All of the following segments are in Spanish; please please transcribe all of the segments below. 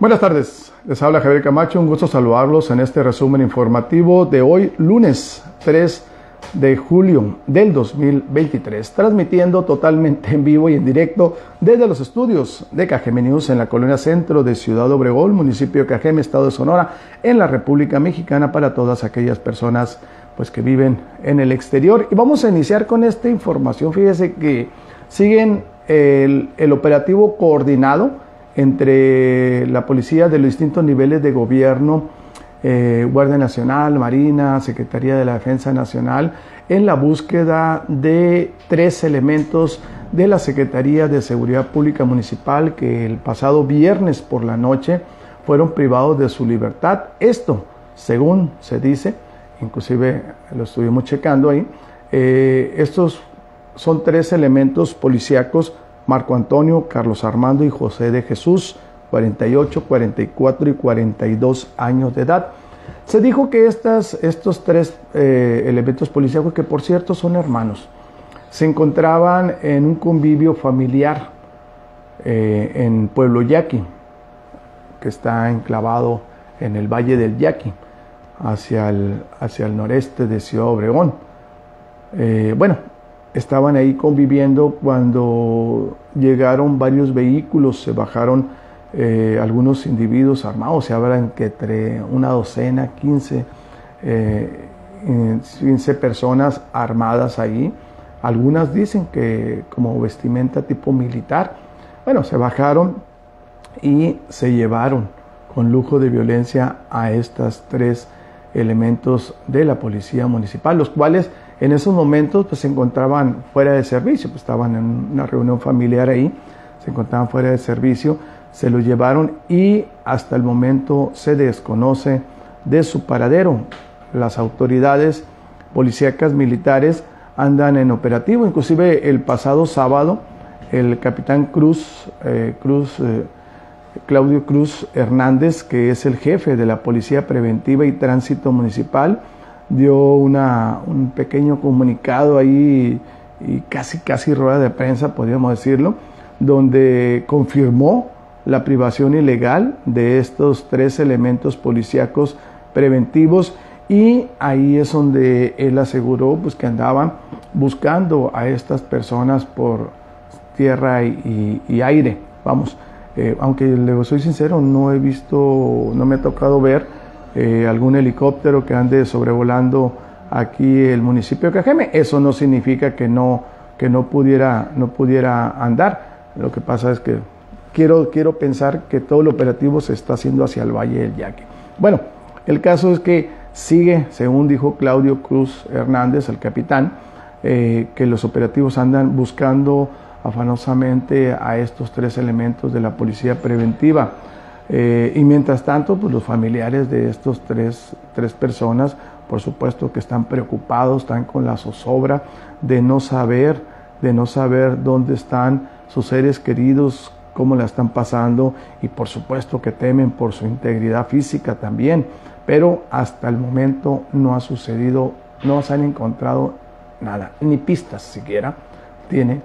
Buenas tardes, les habla Javier Camacho, un gusto saludarlos en este resumen informativo de hoy, lunes 3 de julio del 2023, transmitiendo totalmente en vivo y en directo desde los estudios de Cajeme News en la colonia centro de Ciudad Obregón, municipio de Cajeme, estado de Sonora, en la República Mexicana para todas aquellas personas pues que viven en el exterior. Y vamos a iniciar con esta información. Fíjese que siguen el, el operativo coordinado entre la policía de los distintos niveles de gobierno, eh, Guardia Nacional, Marina, Secretaría de la Defensa Nacional, en la búsqueda de tres elementos de la Secretaría de Seguridad Pública Municipal que el pasado viernes por la noche fueron privados de su libertad. Esto, según se dice, inclusive lo estuvimos checando ahí, eh, estos son tres elementos policíacos Marco Antonio, Carlos Armando y José de Jesús, 48, 44 y 42 años de edad. Se dijo que estas, estos tres eh, elementos policíacos, que por cierto son hermanos, se encontraban en un convivio familiar eh, en Pueblo Yaqui, que está enclavado en el Valle del Yaqui, hacia el, hacia el noreste de Ciudad Obregón. Eh, bueno, estaban ahí conviviendo cuando llegaron varios vehículos, se bajaron eh, algunos individuos armados, se hablan que entre una docena, 15, 15 eh, personas armadas ahí. Algunas dicen que como vestimenta tipo militar. Bueno, se bajaron y se llevaron con lujo de violencia a estas tres elementos de la policía municipal, los cuales en esos momentos pues, se encontraban fuera de servicio, pues, estaban en una reunión familiar ahí, se encontraban fuera de servicio, se los llevaron y hasta el momento se desconoce de su paradero. Las autoridades policíacas militares andan en operativo, inclusive el pasado sábado el capitán Cruz, eh, Cruz eh, Claudio Cruz Hernández, que es el jefe de la Policía Preventiva y Tránsito Municipal, dio una, un pequeño comunicado ahí y casi, casi rueda de prensa, podríamos decirlo, donde confirmó la privación ilegal de estos tres elementos policíacos preventivos y ahí es donde él aseguró pues, que andaban buscando a estas personas por tierra y, aire. Vamos, eh, aunque le soy sincero, no he visto, no me ha tocado ver eh, algún helicóptero que ande sobrevolando aquí el municipio de Cajeme. Eso no significa que no, que no, pudiera, no pudiera andar. Lo que pasa es que quiero, quiero pensar que todo el operativo se está haciendo hacia el Valle del Yaque. Bueno, el caso es que sigue, según dijo Claudio Cruz Hernández, el capitán, eh, que los operativos andan buscando afanosamente a estos tres elementos de la policía preventiva. Eh, y mientras tanto, pues los familiares de estos tres, tres personas, por supuesto que están preocupados, están con la zozobra de no saber, de no saber dónde están sus seres queridos, cómo la están pasando y por supuesto que temen por su integridad física también. Pero hasta el momento no ha sucedido, no se han encontrado nada, ni pistas siquiera tiene,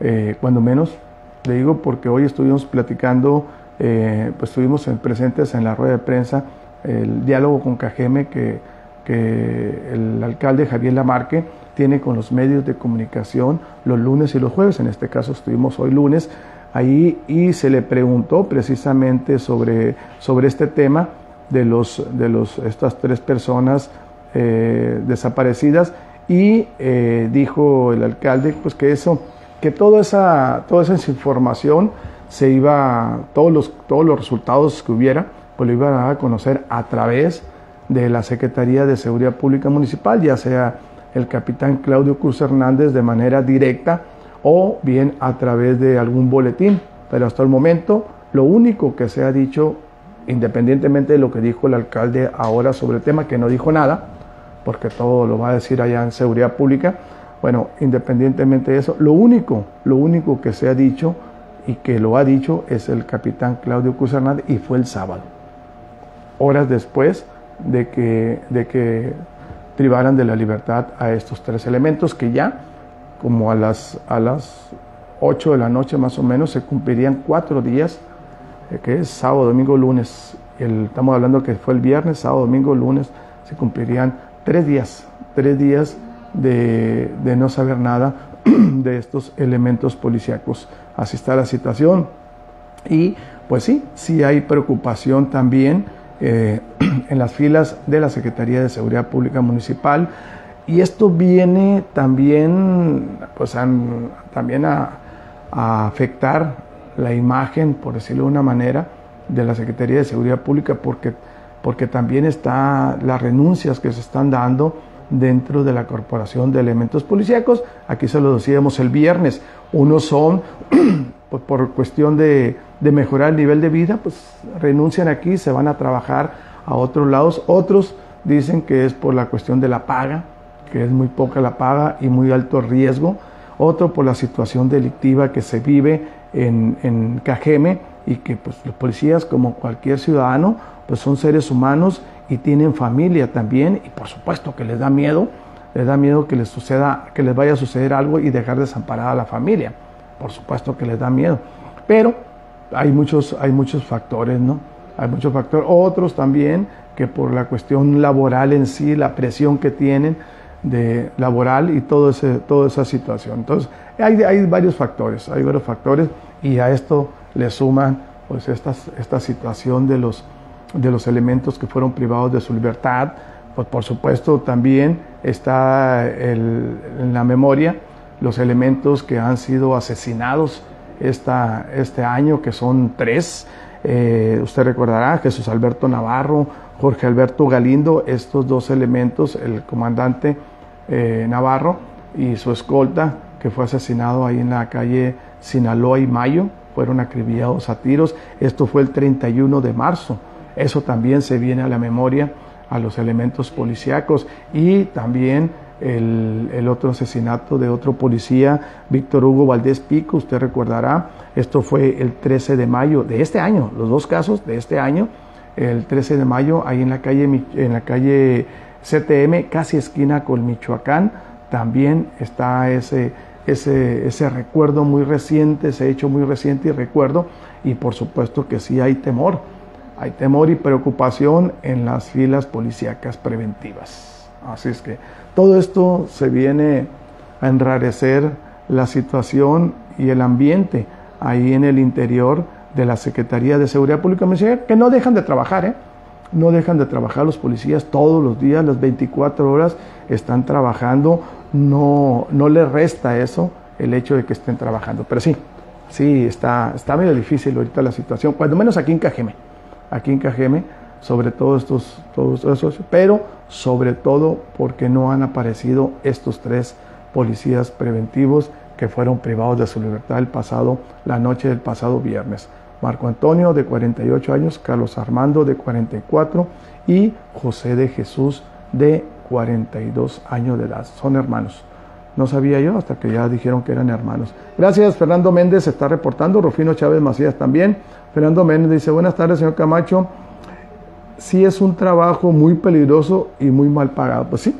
eh, cuando menos, le digo porque hoy estuvimos platicando eh, pues estuvimos presentes en la rueda de prensa el diálogo con Cajeme que, que el alcalde Javier Lamarque tiene con los medios de comunicación los lunes y los jueves, en este caso estuvimos hoy lunes ahí y se le preguntó precisamente sobre, sobre este tema de, los, de los, estas tres personas eh, desaparecidas y eh, dijo el alcalde pues que eso, que toda esa, toda esa información se iba, todos los, todos los resultados que hubiera, pues lo iban a conocer a través de la Secretaría de Seguridad Pública Municipal, ya sea el capitán Claudio Cruz Hernández de manera directa o bien a través de algún boletín. Pero hasta el momento lo único que se ha dicho, independientemente de lo que dijo el alcalde ahora sobre el tema, que no dijo nada, porque todo lo va a decir allá en Seguridad Pública, bueno, independientemente de eso, lo único, lo único que se ha dicho y que lo ha dicho es el capitán Claudio Cruz y fue el sábado, horas después de que, de que privaran de la libertad a estos tres elementos que ya como a las, a las 8 de la noche más o menos se cumplirían cuatro días eh, que es sábado, domingo, lunes. estamos hablando que fue el viernes, sábado, domingo, lunes, se cumplirían tres días, tres días de, no saber nada de estos elementos policíacos. Así está la situación. Y pues sí, sí hay preocupación también eh, en las filas de la Secretaría de Seguridad Pública Municipal. Y esto viene también, pues, también a, a afectar la imagen, por decirlo de una manera, de la Secretaría de Seguridad Pública, porque, porque también está las renuncias que se están dando dentro de la Corporación de Elementos Policíacos. Aquí se lo decíamos el viernes. Unos son, pues, por cuestión de, de, mejorar el nivel de vida, pues renuncian aquí, se van a trabajar a otros lados. Otros dicen que es por la cuestión de la paga, que es muy poca la paga y muy alto riesgo. Otro por la situación delictiva que se vive en, en Cajeme y que pues, los policías, como cualquier ciudadano, pues son seres humanos y tienen familia también y por supuesto que les da miedo, les da miedo que les suceda, que les vaya a suceder algo y dejar desamparada a la familia. Por supuesto que les da miedo. Pero hay muchos, hay muchos factores, ¿no? Hay muchos factores. Otros también que por la cuestión laboral en sí, la presión que tienen de laboral y todo ese, toda esa situación. Entonces, hay, hay varios factores, hay varios factores y a esto le suman pues esta, esta situación de los de los elementos que fueron privados de su libertad. Pues por supuesto también está en la memoria los elementos que han sido asesinados esta, este año, que son tres. Eh, usted recordará Jesús Alberto Navarro, Jorge Alberto Galindo, estos dos elementos, el comandante eh, Navarro y su escolta, que fue asesinado ahí en la calle Sinaloa y Mayo, fueron acribillados a tiros. Esto fue el 31 de marzo eso también se viene a la memoria a los elementos policíacos y también el, otro asesinato de otro policía, Víctor Hugo Valdés Pico, usted recordará, esto fue el 13 de mayo de este año, los dos casos de este año, el 13 de mayo ahí en la calle, en la calle CTM, casi esquina con Michoacán, también está ese, ese, ese recuerdo muy reciente, ese hecho muy reciente y recuerdo, y por supuesto que sí hay temor hay temor y preocupación en las filas policíacas preventivas. Así es que todo esto se viene a enrarecer la situación y el ambiente ahí en el interior de la Secretaría de Seguridad Pública que no dejan de trabajar, ¿eh? no dejan de trabajar los policías todos los días, las 24 horas están trabajando, no, no les resta eso el hecho de que estén trabajando, pero sí, sí, está, está medio difícil ahorita la situación, cuando menos aquí en Cajeme aquí en Cajeme sobre todo estos, todos esos, pero sobre todo porque no han aparecido estos tres policías preventivos que fueron privados de su libertad el pasado, la noche del pasado viernes. Marco Antonio de 48 años, Carlos Armando de 44 y José de Jesús de 42 años de edad. Son hermanos. No sabía yo hasta que ya dijeron que eran hermanos. Gracias, Fernando Méndez está reportando, Rufino Chávez Macías también. Fernando Méndez dice, buenas tardes, señor Camacho. Sí es un trabajo muy peligroso y muy mal pagado. Pues sí,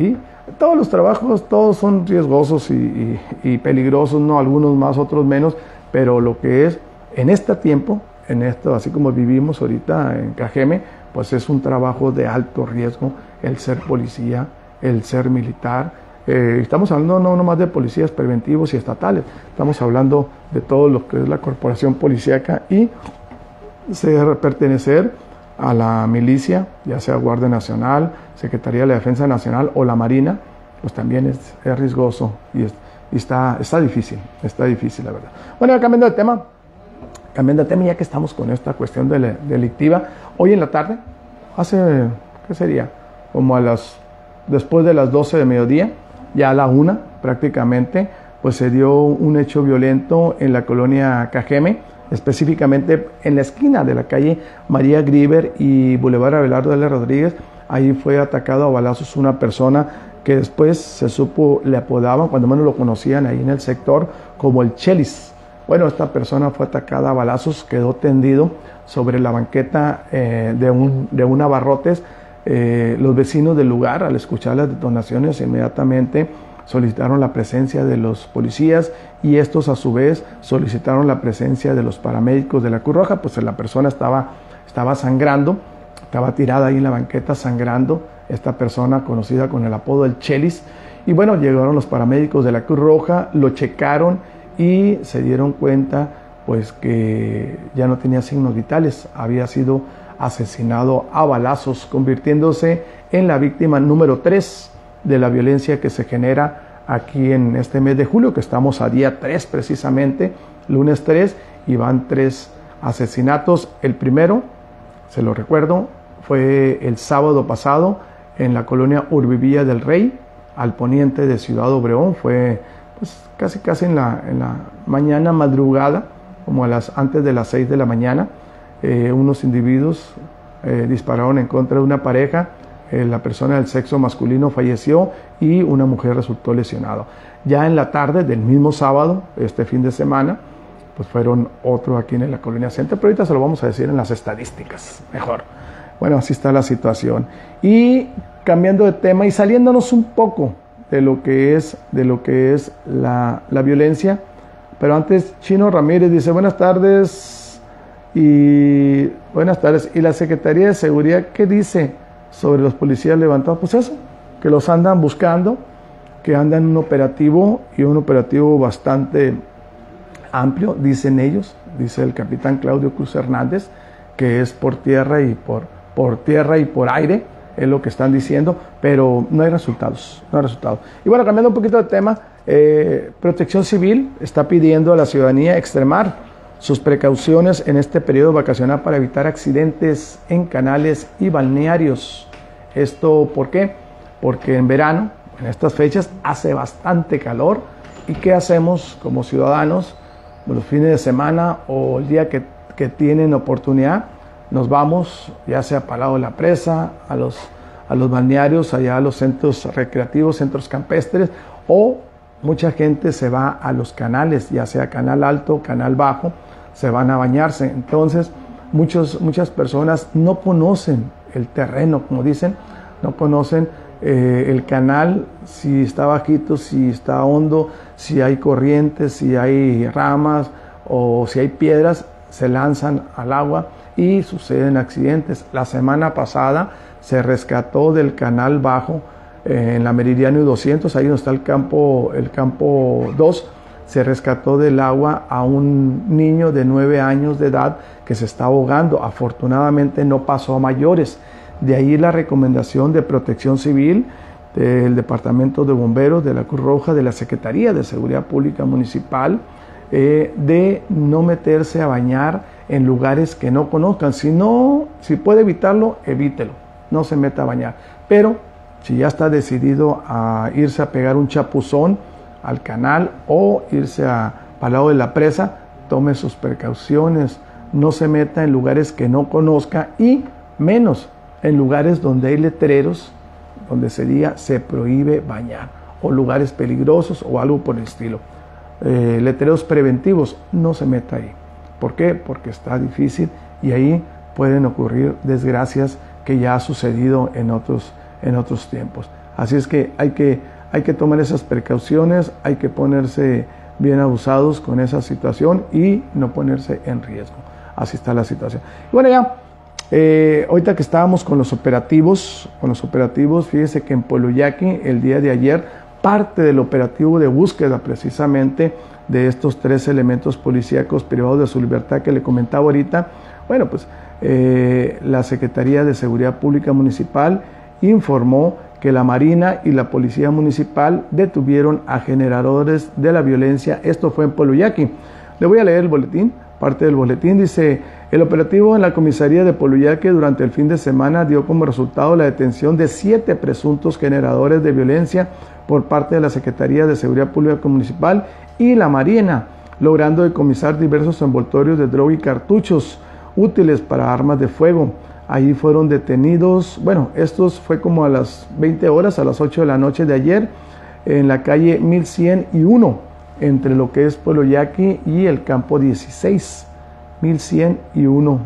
y todos los trabajos, todos son riesgosos y, peligrosos, ¿no? Algunos más, otros menos, pero lo que es en este tiempo, en esto, así como vivimos ahorita en Cajeme, pues es un trabajo de alto riesgo el ser policía, el ser militar, eh, estamos hablando no nomás de policías preventivos y estatales, estamos hablando de todo lo que es la corporación policíaca y se pertenecer a la milicia, ya sea Guardia Nacional, Secretaría de la Defensa Nacional o la Marina, pues también es, riesgoso y, está, está difícil, está difícil la verdad. Bueno, cambiando de tema, cambiando de tema, ya que estamos con esta cuestión delictiva, hoy en la tarde, hace, ¿qué sería? Como a las, después de las 12 de mediodía, ya a la una prácticamente, pues se dio un hecho violento en la colonia Cajeme, específicamente en la esquina de la calle María Griver y Boulevard Abelardo de Rodríguez. Ahí fue atacado a balazos una persona que después se supo, le apodaban, cuando menos lo conocían ahí en el sector, como el Chelis. Bueno, esta persona fue atacada a balazos, quedó tendido sobre la banqueta eh, de, un, de un abarrotes eh, los vecinos del lugar, al escuchar las detonaciones, inmediatamente solicitaron la presencia de los policías y estos a su vez solicitaron la presencia de los paramédicos de la Cruz Roja, pues la persona estaba, estaba sangrando, estaba tirada ahí en la banqueta sangrando, esta persona conocida con el apodo del Chelis, y bueno, llegaron los paramédicos de la Cruz Roja, lo checaron y se dieron cuenta pues que ya no tenía signos vitales, había sido asesinado a balazos, convirtiéndose en la víctima número 3 de la violencia que se genera aquí en este mes de julio, que estamos a día 3 precisamente, lunes 3, y van tres asesinatos. El primero, se lo recuerdo, fue el sábado pasado en la colonia Urbivilla del Rey, al poniente de Ciudad Obreón, fue pues, casi casi en la, en la mañana madrugada, como a las, antes de las 6 de la mañana, eh, unos individuos eh, dispararon en contra de una pareja, eh, la persona del sexo masculino falleció y una mujer resultó lesionada. Ya en la tarde del mismo sábado, este fin de semana, pues fueron otro aquí en la colonia centro, pero ahorita se lo vamos a decir en las estadísticas, mejor. Bueno, así está la situación. Y cambiando de tema y saliéndonos un poco de lo que es, de lo que es la, la violencia, pero antes Chino Ramírez dice, buenas tardes y buenas tardes. ¿Y la Secretaría de Seguridad qué dice sobre los policías levantados? Pues eso, que los andan buscando, que andan en un operativo y un operativo bastante amplio, dicen ellos, dice el capitán Claudio Cruz Hernández, que es por tierra y por, por tierra y por aire, es lo que están diciendo, pero no hay resultados, no hay resultados. Y bueno, cambiando un poquito de tema, eh, Protección Civil está pidiendo a la ciudadanía extremar sus precauciones en este periodo vacacional para evitar accidentes en canales y balnearios. ¿Esto por qué? Porque en verano, en estas fechas, hace bastante calor. ¿Y qué hacemos como ciudadanos? Los fines de semana o el día que, que tienen oportunidad, nos vamos ya sea para lado la presa, a los, a los balnearios, allá a los centros recreativos, centros campestres, o mucha gente se va a los canales, ya sea canal alto, canal bajo, se van a bañarse. Entonces, muchos, muchas personas no conocen el terreno, como dicen, no conocen eh, el canal, si está bajito, si está hondo, si hay corrientes, si hay ramas o si hay piedras, se lanzan al agua y suceden accidentes. La semana pasada se rescató del canal bajo en la Meridiano 200, ahí donde está el campo, el campo 2, se rescató del agua a un niño de 9 años de edad que se está ahogando. Afortunadamente no pasó a mayores. De ahí la recomendación de protección civil del Departamento de Bomberos, de la Cruz Roja, de la Secretaría de Seguridad Pública Municipal, eh, de no meterse a bañar en lugares que no conozcan. Si no, si puede evitarlo, evítelo. No se meta a bañar. Pero si ya está decidido a irse a pegar un chapuzón al canal o irse a al lado de la presa, tome sus precauciones. No se meta en lugares que no conozca y menos en lugares donde hay letreros donde se diga se prohíbe bañar o lugares peligrosos o algo por el estilo. Eh, letreros preventivos, no se meta ahí. ¿Por qué? Porque está difícil y ahí pueden ocurrir desgracias que ya ha sucedido en otros, en otros tiempos. Así es que hay, que hay que tomar esas precauciones, hay que ponerse bien abusados con esa situación y no ponerse en riesgo. Así está la situación. Y bueno, ya, eh, ahorita que estábamos con los operativos, con los operativos, fíjese que en Poloyaki el día de ayer, parte del operativo de búsqueda precisamente de estos tres elementos policíacos privados de su libertad que le comentaba ahorita, bueno, pues eh, la Secretaría de Seguridad Pública Municipal informó que la Marina y la Policía Municipal detuvieron a generadores de la violencia. Esto fue en Poluyaki. Le voy a leer el boletín. Parte del boletín dice, el operativo en la comisaría de Poluyaki durante el fin de semana dio como resultado la detención de siete presuntos generadores de violencia por parte de la Secretaría de Seguridad Pública Municipal y la Marina, logrando decomisar diversos envoltorios de droga y cartuchos útiles para armas de fuego. Ahí fueron detenidos, bueno, estos fue como a las 20 horas, a las 8 de la noche de ayer, en la calle 1101, entre lo que es Pueblo Yaqui y el campo 16. 1101,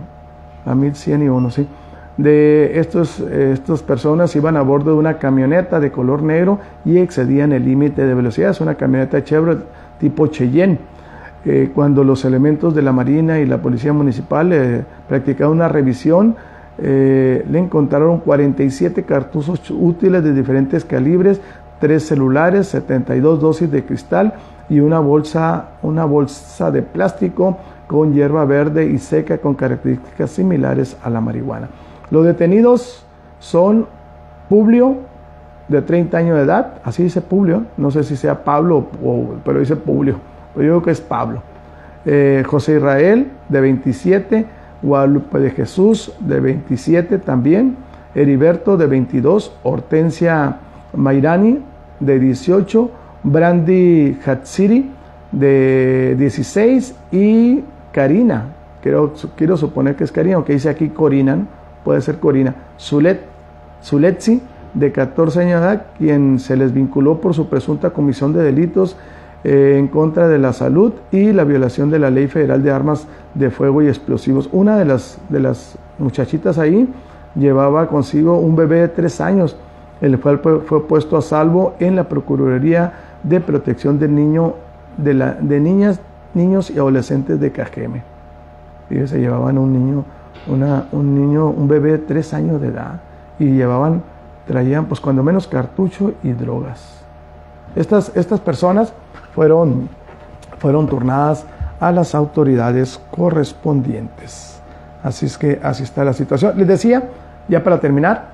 a 1101, sí. de estos, estas personas iban a bordo de una camioneta de color negro y excedían el límite de velocidad. Es una camioneta Chevrolet tipo Cheyenne. Eh, cuando los elementos de la Marina y la Policía Municipal eh, practicaron una revisión, eh, le encontraron 47 cartuzos útiles de diferentes calibres, tres celulares, 72 dosis de cristal y una bolsa, una bolsa de plástico con hierba verde y seca con características similares a la marihuana. Los detenidos son Publio, de 30 años de edad, así dice Publio, no sé si sea Pablo, o, pero dice Publio, pero yo creo que es Pablo. Eh, José Israel, de 27, Guadalupe de Jesús, de 27 también, Heriberto, de 22, Hortensia Mairani, de 18, Brandy Hatsiri, de 16, y Karina, quiero, suponer que es Karina, aunque dice aquí Corina, puede ser Corina, Zulet, Zuletzi, de 14 años de edad, quien se les vinculó por su presunta comisión de delitos eh, en contra de la salud y la violación de la Ley Federal de Armas de Fuego y Explosivos. Una de las, de las muchachitas ahí llevaba consigo un bebé de tres años, el cual fue puesto a salvo en la Procuraduría de Protección del Niño, de, la, de niñas, niños y adolescentes de Cajeme. Y se llevaban un niño, una, un niño, un bebé de tres años de edad y llevaban, traían pues cuando menos cartucho y drogas. Estas, estas personas fueron, fueron turnadas a las autoridades correspondientes. Así es que así está la situación. Les decía, ya para terminar,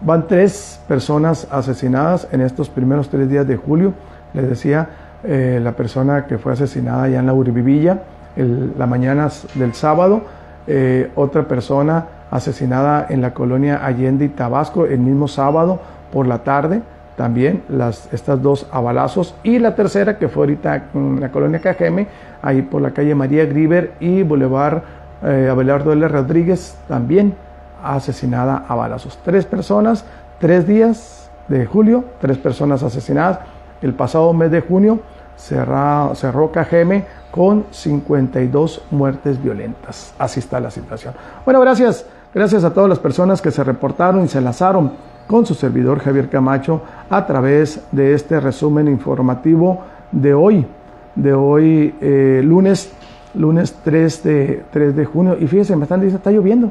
van tres personas asesinadas en estos primeros tres días de julio. Les decía, eh, la persona que fue asesinada ya en la Uribivilla, la mañana del sábado, eh, otra persona asesinada en la colonia Allende y Tabasco el mismo sábado por la tarde, también las, estas dos abalazos y la tercera que fue ahorita en la colonia Cajeme, ahí por la calle María Griver y Boulevard eh, Abelardo L. Rodríguez, también asesinada a balazos. Tres personas, tres días de julio, tres personas asesinadas. El pasado mes de junio cerró, cerró Cajeme con 52 muertes violentas. Así está la situación. Bueno, gracias. Gracias a todas las personas que se reportaron y se enlazaron con su servidor Javier Camacho a través de este resumen informativo de hoy, de hoy eh, lunes, lunes 3 de, 3 de junio. Y fíjense, me están diciendo, está lloviendo,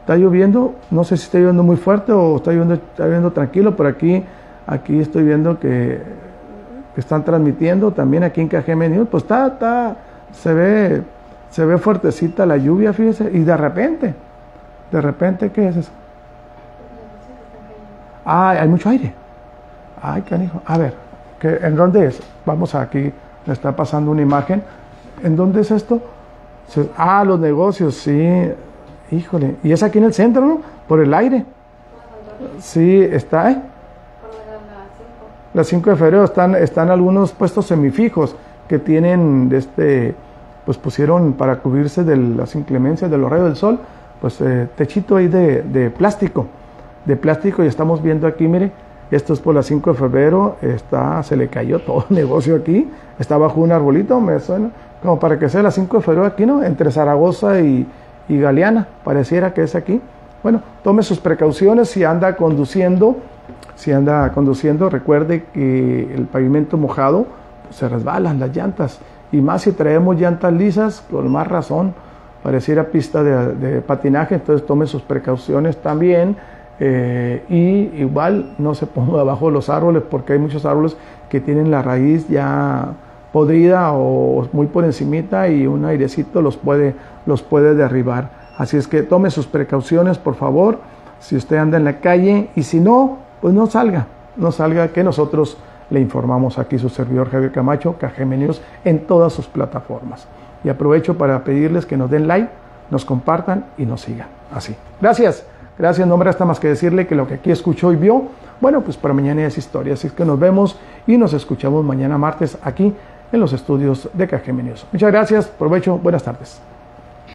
está lloviendo, no sé si está lloviendo muy fuerte o está lloviendo, está lloviendo tranquilo, pero aquí, aquí estoy viendo que, están transmitiendo también aquí en KGM pues está, está, se ve, se ve fuertecita la lluvia, fíjense, y de repente, de repente, ¿qué es eso? Ah, hay mucho aire. Ay, canijo. A ver, ¿en dónde es? Vamos aquí, me está pasando una imagen. ¿En dónde es esto? Ah, los negocios, sí. Híjole. Y es aquí en el centro, ¿no? Por el aire. Sí, está, ¿eh? Las 5 de febrero están, están algunos puestos semifijos que tienen, este, pues pusieron para cubrirse de las inclemencias de los rayos del sol, pues eh, techito ahí de plástico de plástico y estamos viendo aquí, mire, esto es por la 5 de febrero, está, se le cayó todo el negocio aquí, está bajo un arbolito, me suena, como para que sea la 5 de febrero aquí, ¿no? Entre Zaragoza y, y Galeana, pareciera que es aquí. Bueno, tome sus precauciones si anda conduciendo, si anda conduciendo, recuerde que el pavimento mojado pues, se resbalan las llantas, y más si traemos llantas lisas, con más razón, pareciera pista de, de patinaje, entonces tome sus precauciones también eh, y igual no se ponga abajo los árboles porque hay muchos árboles que tienen la raíz ya podrida o muy por encimita y un airecito los puede, los puede derribar. Así es que tome sus precauciones, por favor, si usted anda en la calle y si no, pues no salga, no salga que nosotros le informamos aquí su servidor Javier Camacho, KGM News, en todas sus plataformas. Y aprovecho para pedirles que nos den like, nos compartan y nos sigan. Así. Gracias. Gracias, no me resta más que decirle que lo que aquí escuchó y vio, bueno, pues para mañana es historia. Así que nos vemos y nos escuchamos mañana martes aquí en los estudios de KGM Muchas gracias, provecho, buenas tardes.